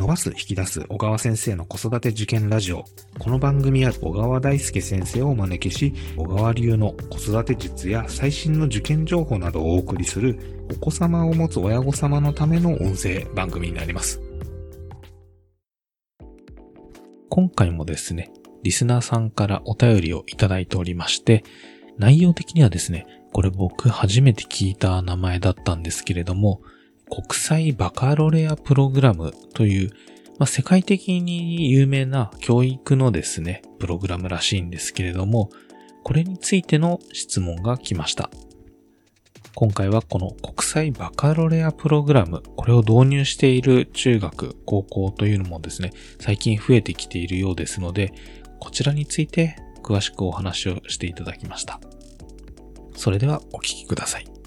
伸ばす、引き出す小川先生の子育て受験ラジオ。この番組は小川大輔先生をお招きし、小川流の子育て術や最新の受験情報などをお送りする、お子様を持つ親御様のための音声番組になります。今回もですね、リスナーさんからお便りをいただいておりまして、内容的にはですね、これ僕初めて聞いた名前だったんですけれども、国際バカロレアプログラムという、まあ、世界的に有名な教育のですね、プログラムらしいんですけれども、これについての質問が来ました。今回はこの国際バカロレアプログラム、これを導入している中学、高校というのもですね、最近増えてきているようですので、こちらについて詳しくお話をしていただきました。それではお聞きください。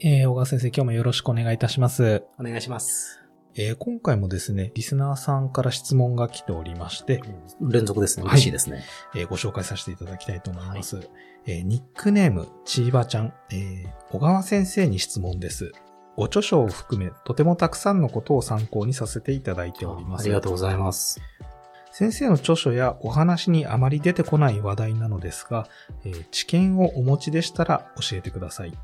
えー、小川先生、今日もよろしくお願いいたします。お願いします。えー、今回もですね、リスナーさんから質問が来ておりまして、連続ですね。嬉しいですね、はい、えー、ご紹介させていただきたいと思います。はい、えー、ニックネーム、ちーばちゃん、えー、小川先生に質問です。ご著書を含め、とてもたくさんのことを参考にさせていただいております。ありがとうございます。先生の著書やお話にあまり出てこない話題なのですが、えー、知見をお持ちでしたら教えてください。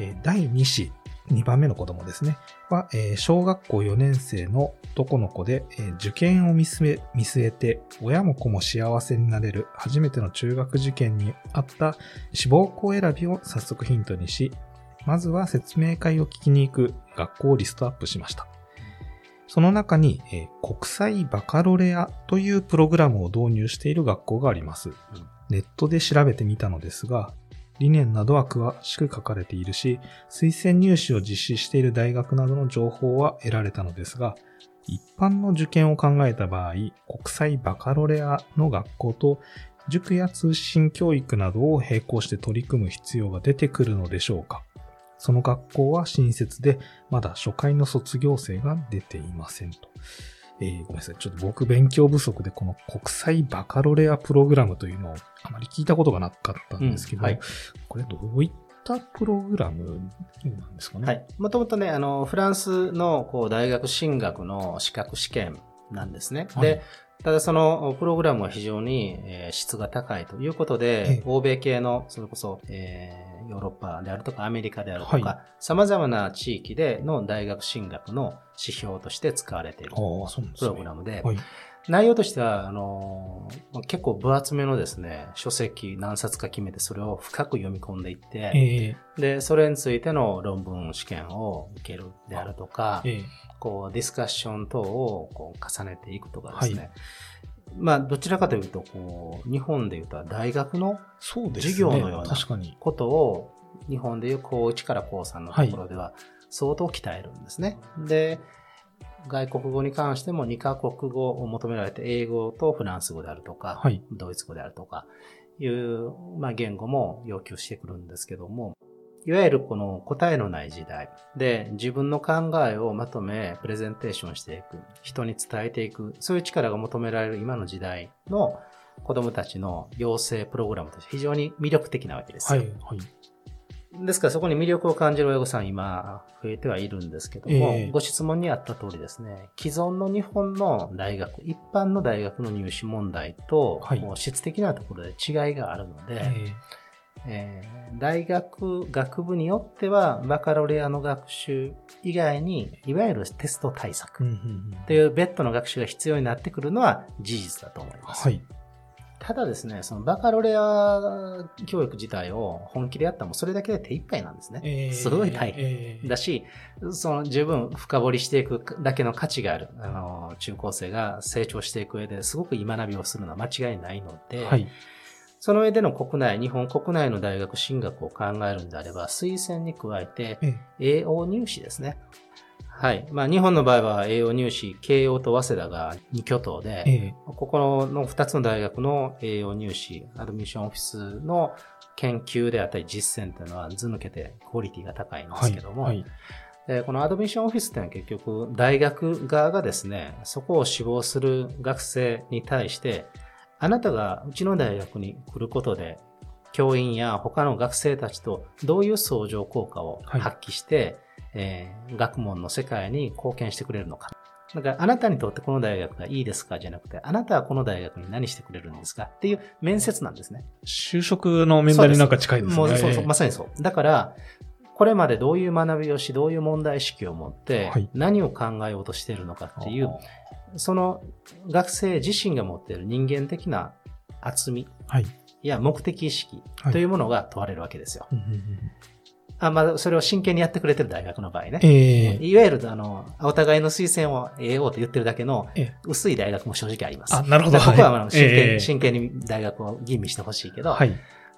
え第2子、2番目の子供ですね、は、え小学校4年生の男の子で、え受験を見据え見据えて、親も子も幸せになれる初めての中学受験にあった志望校選びを早速ヒントにし、まずは説明会を聞きに行く学校をリストアップしました。その中に、え国際バカロレアというプログラムを導入している学校があります。ネットで調べてみたのですが、理念などは詳しく書かれているし、推薦入試を実施している大学などの情報は得られたのですが、一般の受験を考えた場合、国際バカロレアの学校と塾や通信教育などを並行して取り組む必要が出てくるのでしょうかその学校は新設で、まだ初回の卒業生が出ていませんと。えー、ごめんなさい。ちょっと僕勉強不足でこの国際バカロレアプログラムというのをあまり聞いたことがなかったんですけど、うんはい、これどういったプログラムなんですかね？はい。もともとね、あの、フランスのこう大学進学の資格試験なんですね。はい、で、ただそのプログラムは非常に、え質が高いということで、欧米系の、それこそ、えー、ヨーロッパであるとかアメリカであるとか、はい、様々な地域での大学進学の指標として使われているプログラムで、内容としては、あの、結構分厚めのですね、書籍何冊か決めてそれを深く読み込んでいって、えー、で、それについての論文試験を受けるであるとか、えー、こう、ディスカッション等をこう重ねていくとかですね。はいまあ、どちらかというと、こう、日本でいうと大学の授業のようなことを、日本でいう高1から高3のところでは相当鍛えるんですね。で、外国語に関しても2カ国語を求められて、英語とフランス語であるとか、はい、ドイツ語であるとか、いう、まあ、言語も要求してくるんですけども、いわゆるこの答えのない時代。で自分の考えをまとめプレゼンテーションしていく、人に伝えていく、そういう力が求められる今の時代の子供たちの養成プログラムとして非常に魅力的なわけですよ。はい、はい。ですからそこに魅力を感じる親御さん今増えてはいるんですけども、えー、ご質問にあった通りですね、既存の日本の大学、一般の大学の入試問題と、はい、もう質的なところで違いがあるので、えーえー、大学学部によってはバカロレアの学習以外にいわゆるテスト対策という別途の学習が必要になってくるのは事実だと思います。はいただですね、そのバカロレア教育自体を本気でやったらもうそれだけで手一杯なんですね。えー、すごい大変、えー、だし、その十分深掘りしていくだけの価値がある、あの、中高生が成長していく上ですごく今学びをするのは間違いないので、はい、その上での国内、日本国内の大学進学を考えるんであれば、推薦に加えて、栄養入試ですね。はい。まあ、日本の場合は栄養入試、慶応と早稲田が2巨頭で、ええ、ここの2つの大学の栄養入試、アドミッションオフィスの研究であったり実践というのは図抜けてクオリティが高いんですけども、はいはい、このアドミッションオフィスっていうのは結局大学側がですね、そこを志望する学生に対して、あなたがうちの大学に来ることで教員や他の学生たちとどういう相乗効果を発揮して、はい、えー、学問の世界に貢献してくれるのか。だから、あなたにとってこの大学がいいですか？じゃなくて、あなたはこの大学に何してくれるんですか？っていう面接なんですね。就職の面談になんか近いですね。もうそうそう、まさにそう。だから、これまでどういう学びをし、どういう問題意識を持って、何を考えようとしているのかっていう、はい、その学生自身が持っている人間的な厚みや目的意識というものが問われるわけですよ。はいあまあ、それを真剣にやってくれてる大学の場合ね。えー、いわゆる、あの、お互いの推薦を得ようと言ってるだけの、薄い大学も正直あります。あ、なるほど。ここは、真剣、えー、真剣に大学を吟味してほしいけど、はい、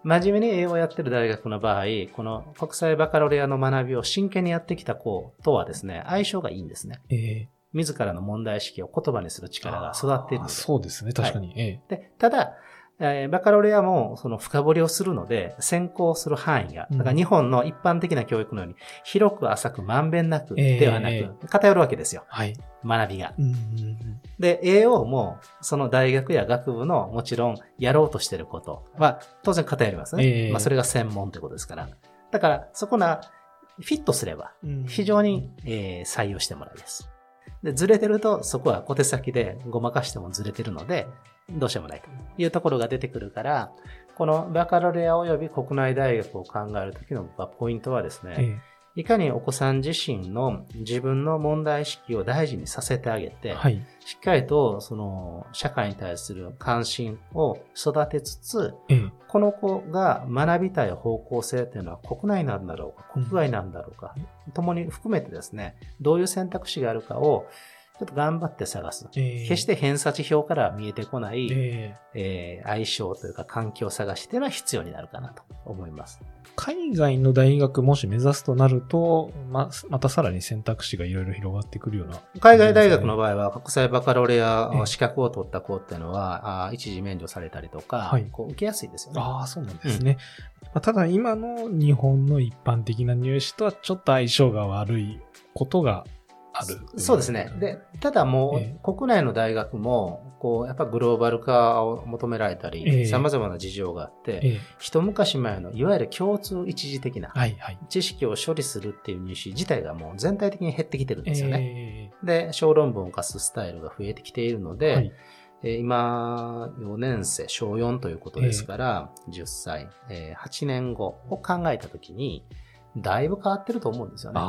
真面目に英語をやってる大学の場合、この国際バカロレアの学びを真剣にやってきた子とはですね、相性がいいんですね。えー、自らの問題意識を言葉にする力が育っているそうですね、確かに。はい、でただ、えー、バカロレアもその深掘りをするので、先行する範囲が、だから日本の一般的な教育のように、広く浅くまんべんなくではなく、偏るわけですよ。はい。学びが。で、AO も、その大学や学部のもちろんやろうとしてることは、当然偏りますね。えー、まあ、それが専門ということですから。だから、そこな、フィットすれば、非常に、えー、採用してもらいます。で、ずれてると、そこは小手先でごまかしてもずれてるので、どうしようもないというところが出てくるから、このバカロレア及び国内大学を考えるときのポイントはですね、ええ。いかにお子さん自身の自分の問題意識を大事にさせてあげて、はい、しっかりとその社会に対する関心を育てつつ、ええ、この子が学びたい方向性というのは国内なんだろうか、国外なんだろうか、うん、共に含めてですね、どういう選択肢があるかをちょっと頑張って探す。えー、決して偏差値表から見えてこない、えー、えー、相性というか環境探しというのは必要になるかなと思います。海外の大学もし目指すとなると、ま、またさらに選択肢がいろいろ広がってくるような、ね、海外大学の場合は、国際バカロレア資格を取った子っていうのは、あ一時免除されたりとか、はい、こう受けやすいですよね。ああ、そうなんですね。うん、まあ、ただ今の日本の一般的な入試とはちょっと相性が悪いことがある。そうですね。で、ただもう、えー、国内の大学も、こう、やっぱグローバル化を求められたり、さまざまな事情があって、えー、一昔前の、いわゆる共通一時的な知識を処理するっていう入試自体がもう全体的に減ってきてるんですよね。えー、で、小論文を課すスタイルが増えてきているので、はい今、4年生、小4ということですから、10歳、8年後を考えたときに、だいぶ変わってると思うんですよね。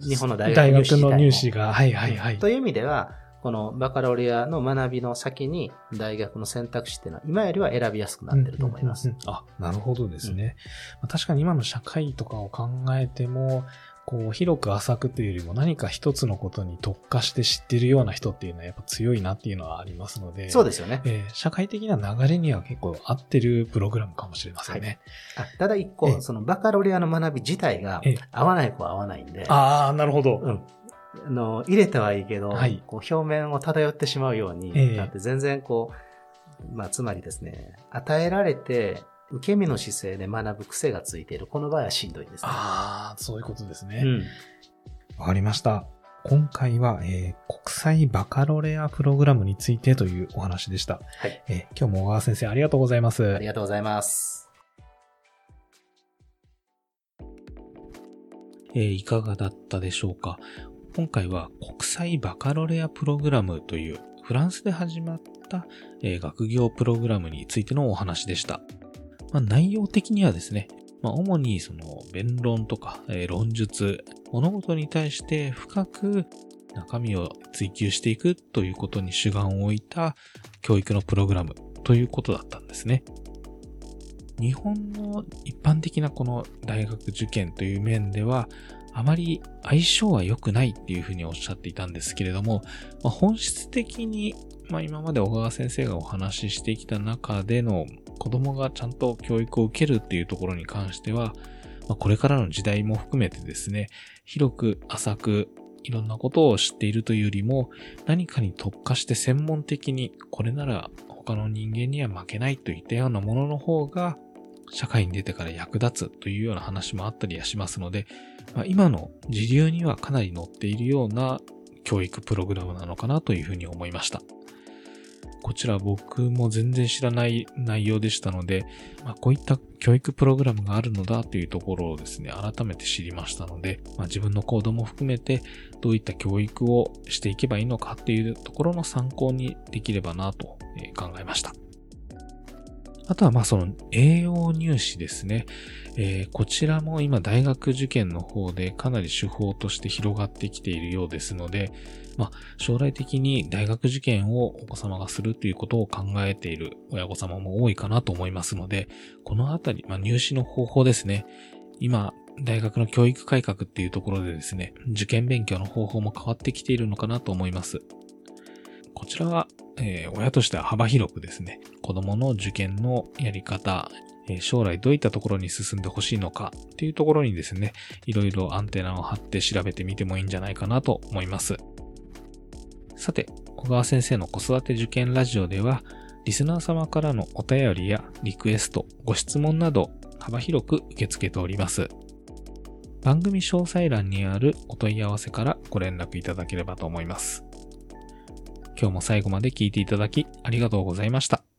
日本の大学入試大学の入試が。はいはいはい。という意味では、このバカロレアの学びの先に大学の選択肢っていうのは今よりは選びやすくなってると思います。うんうんうん、あ、なるほどですね。うん、確かに今の社会とかを考えても、こう、広く浅くというよりも何か一つのことに特化して知ってるような人っていうのはやっぱ強いなっていうのはありますので。そうですよね。えー、社会的な流れには結構合ってるプログラムかもしれませんね。はい、あただ一個、そのバカロレアの学び自体が合わない子は合わないんで。ああ、なるほど。うん。あの、入れてはいいけど、はい、こう表面を漂ってしまうようになって全然こう、まあ、つまりですね、与えられて受け身の姿勢で学ぶ癖がついている。この場合はしんどいですね。ああ、そういうことですね。わ、うん、かりました。今回は、えー、国際バカロレアプログラムについてというお話でした。はい。えー、今日も小川先生ありがとうございます。ありがとうございます。えー、いかがだったでしょうか今回は国際バカロレアプログラムというフランスで始まった、えー、学業プログラムについてのお話でした。まあ、内容的にはですね、まあ、主にその弁論とか、えー、論述、物事に対して深く中身を追求していくということに主眼を置いた教育のプログラムということだったんですね。日本の一般的なこの大学受験という面では、あまり相性は良くないっていうふうにおっしゃっていたんですけれども、まあ、本質的に、まあ、今まで小川先生がお話ししてきた中での子供がちゃんと教育を受けるっていうところに関しては、まあ、これからの時代も含めてですね、広く浅くいろんなことを知っているというよりも、何かに特化して専門的にこれなら他の人間には負けないといったようなものの方が社会に出てから役立つというような話もあったりはしますので、まあ、今の時流にはかなり載っているような教育プログラムなのかなというふうに思いました。こちら僕も全然知らない内容でしたので、まあ、こういった教育プログラムがあるのだというところをですね、改めて知りましたので、まあ、自分の行動も含めてどういった教育をしていけばいいのかっていうところの参考にできればなと考えました。あとはまその栄養入試ですね。えー、こちらも今大学受験の方でかなり手法として広がってきているようですので、まあ、将来的に大学受験をお子様がするということを考えている親御様も多いかなと思いますので、このあたり、まあ、入試の方法ですね。今、大学の教育改革っていうところでですね、受験勉強の方法も変わってきているのかなと思います。こちらはえー、親としては幅広くですね、子供の受験のやり方、え、将来どういったところに進んでほしいのかっていうところにですね、いろいろアンテナを張って調べてみてもいいんじゃないかなと思います。さて、小川先生の子育て受験ラジオでは、リスナー様からのお便りやリクエスト、ご質問など幅広く受け付けております。番組詳細欄にあるお問い合わせからご連絡いただければと思います。今日も最後まで聞いていただきありがとうございました。